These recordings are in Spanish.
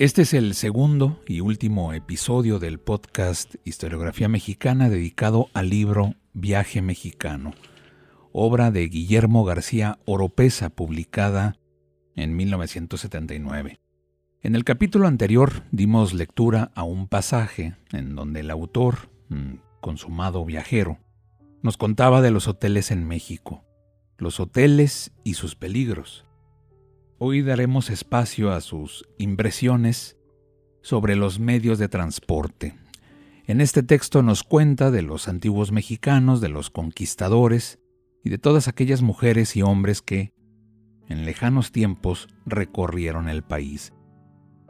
Este es el segundo y último episodio del podcast Historiografía Mexicana dedicado al libro Viaje Mexicano, obra de Guillermo García Oropesa, publicada en 1979. En el capítulo anterior dimos lectura a un pasaje en donde el autor, consumado viajero, nos contaba de los hoteles en México, los hoteles y sus peligros, Hoy daremos espacio a sus impresiones sobre los medios de transporte. En este texto nos cuenta de los antiguos mexicanos, de los conquistadores y de todas aquellas mujeres y hombres que, en lejanos tiempos, recorrieron el país.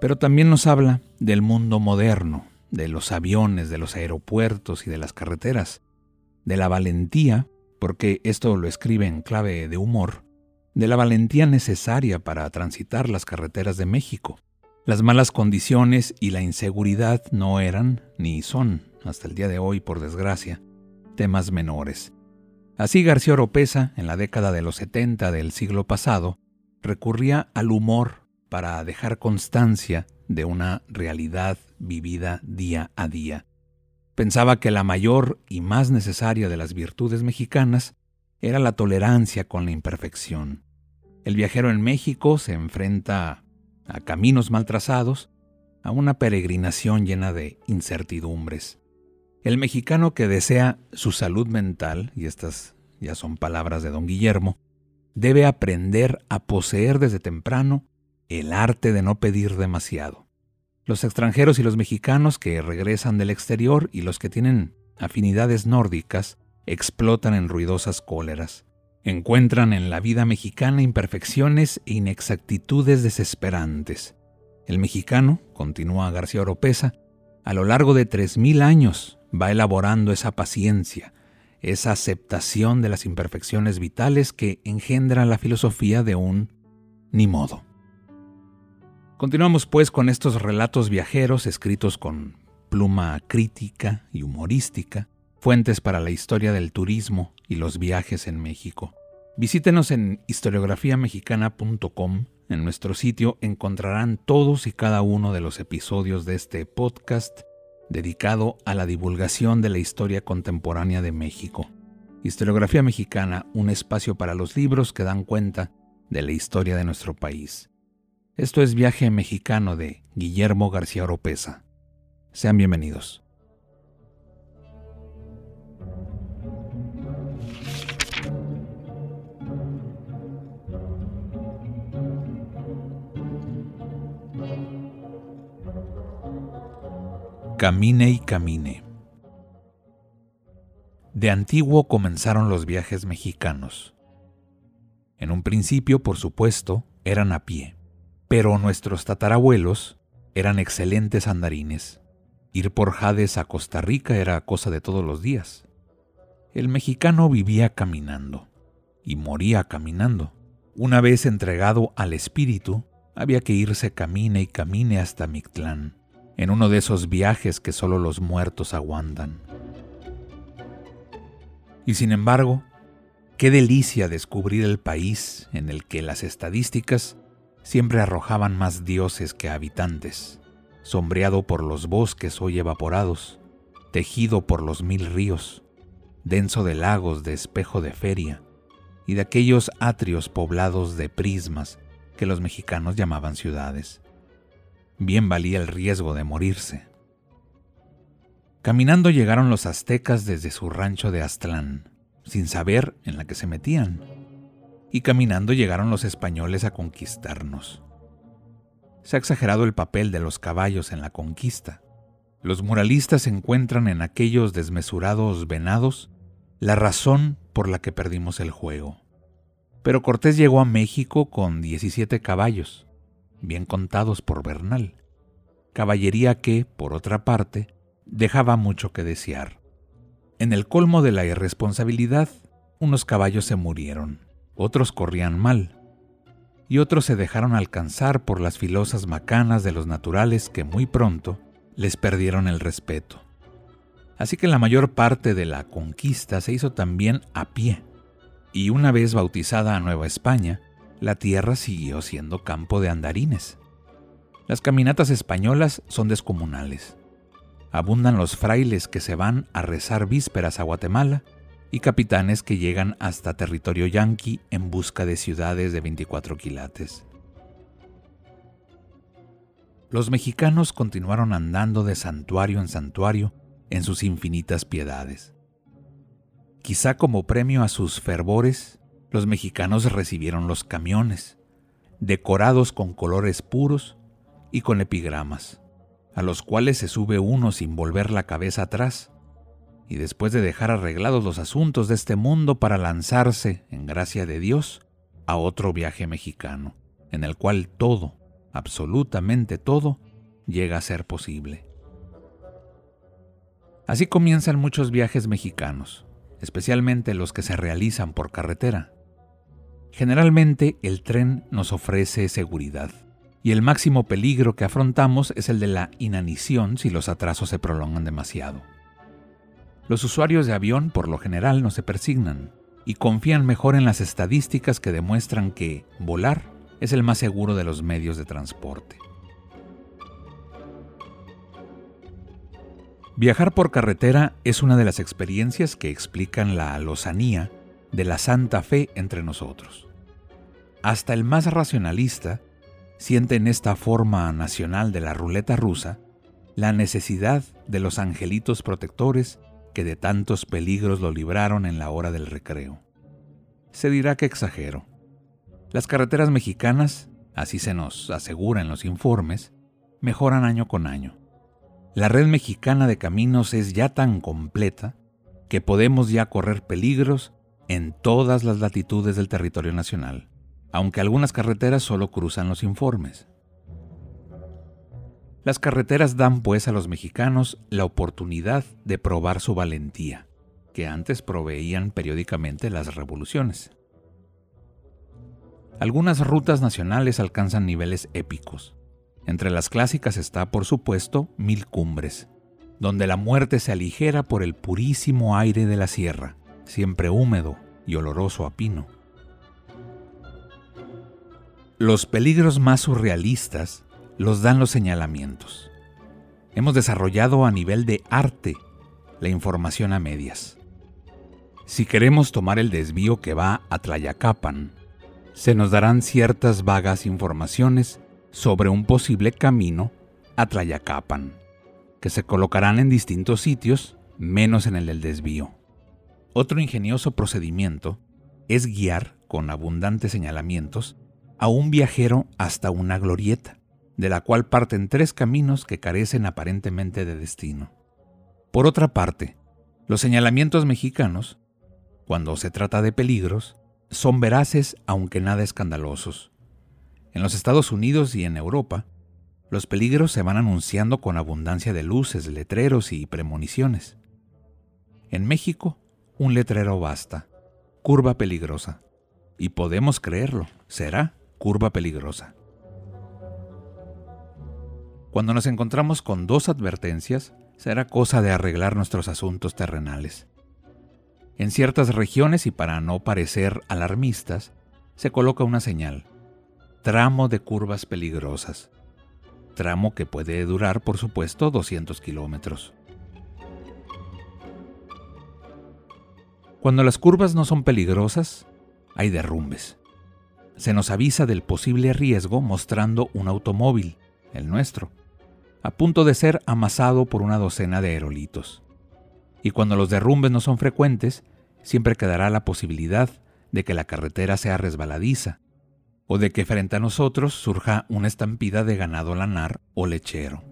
Pero también nos habla del mundo moderno, de los aviones, de los aeropuertos y de las carreteras, de la valentía, porque esto lo escribe en clave de humor, de la valentía necesaria para transitar las carreteras de México. Las malas condiciones y la inseguridad no eran, ni son, hasta el día de hoy, por desgracia, temas menores. Así García Oropesa, en la década de los 70 del siglo pasado, recurría al humor para dejar constancia de una realidad vivida día a día. Pensaba que la mayor y más necesaria de las virtudes mexicanas era la tolerancia con la imperfección. El viajero en México se enfrenta a caminos mal trazados, a una peregrinación llena de incertidumbres. El mexicano que desea su salud mental, y estas ya son palabras de don Guillermo, debe aprender a poseer desde temprano el arte de no pedir demasiado. Los extranjeros y los mexicanos que regresan del exterior y los que tienen afinidades nórdicas explotan en ruidosas cóleras. Encuentran en la vida mexicana imperfecciones e inexactitudes desesperantes. El mexicano, continúa García Oropesa, a lo largo de tres mil años va elaborando esa paciencia, esa aceptación de las imperfecciones vitales que engendra la filosofía de un ni modo. Continuamos pues con estos relatos viajeros escritos con pluma crítica y humorística, fuentes para la historia del turismo y los viajes en México. Visítenos en historiografiamexicana.com. En nuestro sitio encontrarán todos y cada uno de los episodios de este podcast dedicado a la divulgación de la historia contemporánea de México. Historiografía Mexicana, un espacio para los libros que dan cuenta de la historia de nuestro país. Esto es Viaje Mexicano de Guillermo García Oropesa. Sean bienvenidos. Camine y camine. De antiguo comenzaron los viajes mexicanos. En un principio, por supuesto, eran a pie, pero nuestros tatarabuelos eran excelentes andarines. Ir por Jades a Costa Rica era cosa de todos los días. El mexicano vivía caminando y moría caminando. Una vez entregado al espíritu, había que irse camine y camine hasta Mictlán en uno de esos viajes que solo los muertos aguantan. Y sin embargo, qué delicia descubrir el país en el que las estadísticas siempre arrojaban más dioses que habitantes, sombreado por los bosques hoy evaporados, tejido por los mil ríos, denso de lagos de espejo de feria y de aquellos atrios poblados de prismas que los mexicanos llamaban ciudades bien valía el riesgo de morirse. Caminando llegaron los aztecas desde su rancho de Aztlán, sin saber en la que se metían, y caminando llegaron los españoles a conquistarnos. Se ha exagerado el papel de los caballos en la conquista. Los muralistas encuentran en aquellos desmesurados venados la razón por la que perdimos el juego. Pero Cortés llegó a México con 17 caballos, bien contados por Bernal, caballería que, por otra parte, dejaba mucho que desear. En el colmo de la irresponsabilidad, unos caballos se murieron, otros corrían mal, y otros se dejaron alcanzar por las filosas macanas de los naturales que muy pronto les perdieron el respeto. Así que la mayor parte de la conquista se hizo también a pie, y una vez bautizada a Nueva España, la tierra siguió siendo campo de andarines. Las caminatas españolas son descomunales. Abundan los frailes que se van a rezar vísperas a Guatemala y capitanes que llegan hasta territorio yanqui en busca de ciudades de 24 quilates. Los mexicanos continuaron andando de santuario en santuario en sus infinitas piedades. Quizá como premio a sus fervores, los mexicanos recibieron los camiones, decorados con colores puros y con epigramas, a los cuales se sube uno sin volver la cabeza atrás, y después de dejar arreglados los asuntos de este mundo para lanzarse, en gracia de Dios, a otro viaje mexicano, en el cual todo, absolutamente todo, llega a ser posible. Así comienzan muchos viajes mexicanos, especialmente los que se realizan por carretera. Generalmente el tren nos ofrece seguridad, y el máximo peligro que afrontamos es el de la inanición si los atrasos se prolongan demasiado. Los usuarios de avión por lo general no se persignan y confían mejor en las estadísticas que demuestran que volar es el más seguro de los medios de transporte. Viajar por carretera es una de las experiencias que explican la lozanía de la santa fe entre nosotros. Hasta el más racionalista siente en esta forma nacional de la ruleta rusa la necesidad de los angelitos protectores que de tantos peligros lo libraron en la hora del recreo. Se dirá que exagero. Las carreteras mexicanas, así se nos asegura en los informes, mejoran año con año. La red mexicana de caminos es ya tan completa que podemos ya correr peligros en todas las latitudes del territorio nacional, aunque algunas carreteras solo cruzan los informes. Las carreteras dan pues a los mexicanos la oportunidad de probar su valentía, que antes proveían periódicamente las revoluciones. Algunas rutas nacionales alcanzan niveles épicos, entre las clásicas está, por supuesto, Mil Cumbres, donde la muerte se aligera por el purísimo aire de la sierra, siempre húmedo y oloroso a pino. Los peligros más surrealistas los dan los señalamientos. Hemos desarrollado a nivel de arte la información a medias. Si queremos tomar el desvío que va a Tlayacapan, se nos darán ciertas vagas informaciones sobre un posible camino a Tlayacapan, que se colocarán en distintos sitios, menos en el del desvío. Otro ingenioso procedimiento es guiar, con abundantes señalamientos, a un viajero hasta una glorieta, de la cual parten tres caminos que carecen aparentemente de destino. Por otra parte, los señalamientos mexicanos, cuando se trata de peligros, son veraces aunque nada escandalosos. En los Estados Unidos y en Europa, los peligros se van anunciando con abundancia de luces, letreros y premoniciones. En México, un letrero basta. Curva peligrosa. Y podemos creerlo, será curva peligrosa. Cuando nos encontramos con dos advertencias, será cosa de arreglar nuestros asuntos terrenales. En ciertas regiones, y para no parecer alarmistas, se coloca una señal tramo de curvas peligrosas. Tramo que puede durar, por supuesto, 200 kilómetros. Cuando las curvas no son peligrosas, hay derrumbes. Se nos avisa del posible riesgo mostrando un automóvil, el nuestro, a punto de ser amasado por una docena de aerolitos. Y cuando los derrumbes no son frecuentes, siempre quedará la posibilidad de que la carretera sea resbaladiza, o de que frente a nosotros surja una estampida de ganado lanar o lechero.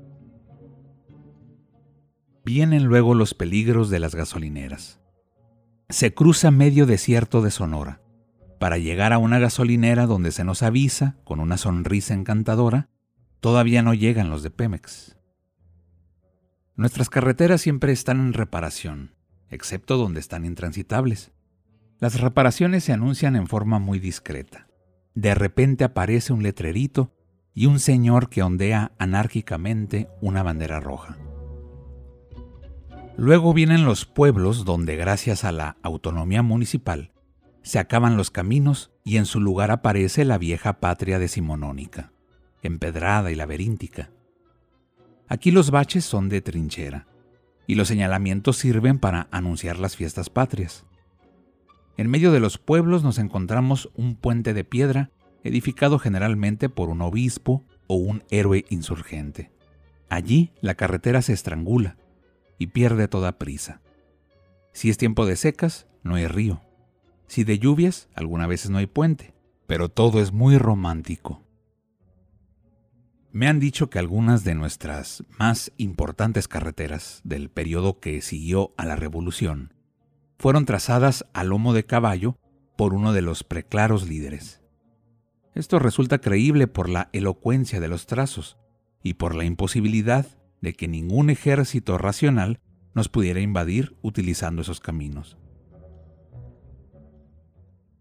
Vienen luego los peligros de las gasolineras. Se cruza medio desierto de Sonora, para llegar a una gasolinera donde se nos avisa, con una sonrisa encantadora, todavía no llegan los de Pemex. Nuestras carreteras siempre están en reparación, excepto donde están intransitables. Las reparaciones se anuncian en forma muy discreta. De repente aparece un letrerito y un señor que ondea anárquicamente una bandera roja. Luego vienen los pueblos donde gracias a la autonomía municipal se acaban los caminos y en su lugar aparece la vieja patria decimonónica, empedrada y laberíntica. Aquí los baches son de trinchera y los señalamientos sirven para anunciar las fiestas patrias. En medio de los pueblos nos encontramos un puente de piedra edificado generalmente por un obispo o un héroe insurgente. Allí la carretera se estrangula y pierde toda prisa. Si es tiempo de secas, no hay río. Si de lluvias, algunas veces no hay puente, pero todo es muy romántico. Me han dicho que algunas de nuestras más importantes carreteras del periodo que siguió a la Revolución fueron trazadas a lomo de caballo por uno de los preclaros líderes. Esto resulta creíble por la elocuencia de los trazos y por la imposibilidad de que ningún ejército racional nos pudiera invadir utilizando esos caminos.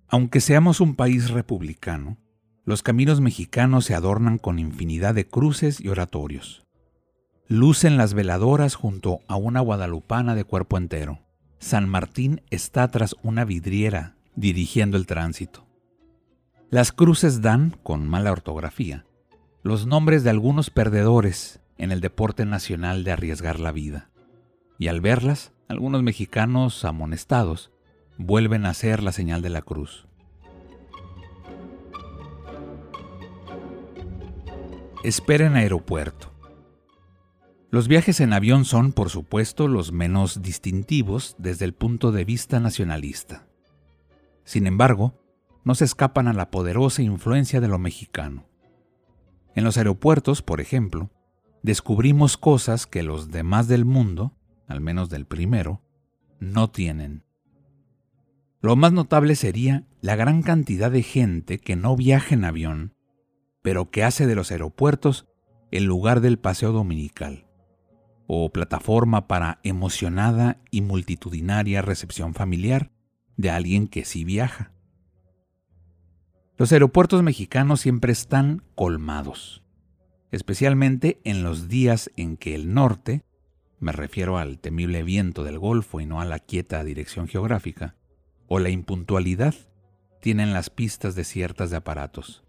Aunque seamos un país republicano, los caminos mexicanos se adornan con infinidad de cruces y oratorios. Lucen las veladoras junto a una guadalupana de cuerpo entero. San Martín está tras una vidriera dirigiendo el tránsito. Las cruces dan, con mala ortografía, los nombres de algunos perdedores en el deporte nacional de arriesgar la vida. Y al verlas, algunos mexicanos amonestados vuelven a hacer la señal de la cruz. Espera en aeropuerto. Los viajes en avión son, por supuesto, los menos distintivos desde el punto de vista nacionalista. Sin embargo, no se escapan a la poderosa influencia de lo mexicano. En los aeropuertos, por ejemplo, descubrimos cosas que los demás del mundo, al menos del primero, no tienen. Lo más notable sería la gran cantidad de gente que no viaja en avión, pero que hace de los aeropuertos el lugar del paseo dominical o plataforma para emocionada y multitudinaria recepción familiar de alguien que sí viaja. Los aeropuertos mexicanos siempre están colmados, especialmente en los días en que el norte, me refiero al temible viento del Golfo y no a la quieta dirección geográfica, o la impuntualidad, tienen las pistas desiertas de aparatos.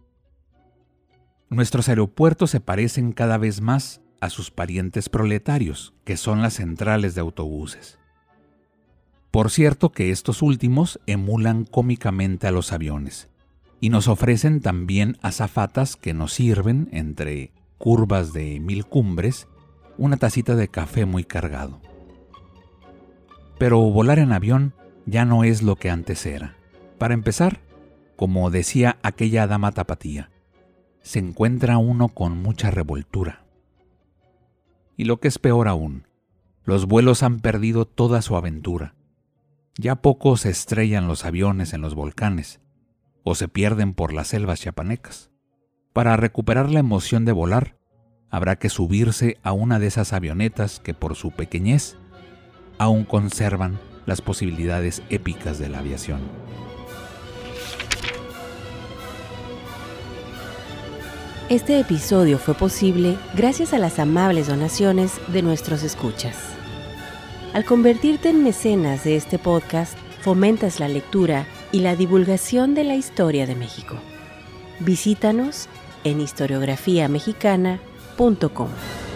Nuestros aeropuertos se parecen cada vez más a sus parientes proletarios, que son las centrales de autobuses. Por cierto que estos últimos emulan cómicamente a los aviones y nos ofrecen también azafatas que nos sirven, entre curvas de mil cumbres, una tacita de café muy cargado. Pero volar en avión ya no es lo que antes era. Para empezar, como decía aquella dama tapatía, se encuentra uno con mucha revoltura. Y lo que es peor aún, los vuelos han perdido toda su aventura. Ya poco se estrellan los aviones en los volcanes o se pierden por las selvas chiapanecas. Para recuperar la emoción de volar, habrá que subirse a una de esas avionetas que por su pequeñez aún conservan las posibilidades épicas de la aviación. Este episodio fue posible gracias a las amables donaciones de nuestros escuchas. Al convertirte en mecenas de este podcast, fomentas la lectura y la divulgación de la historia de México. Visítanos en historiografiamexicana.com.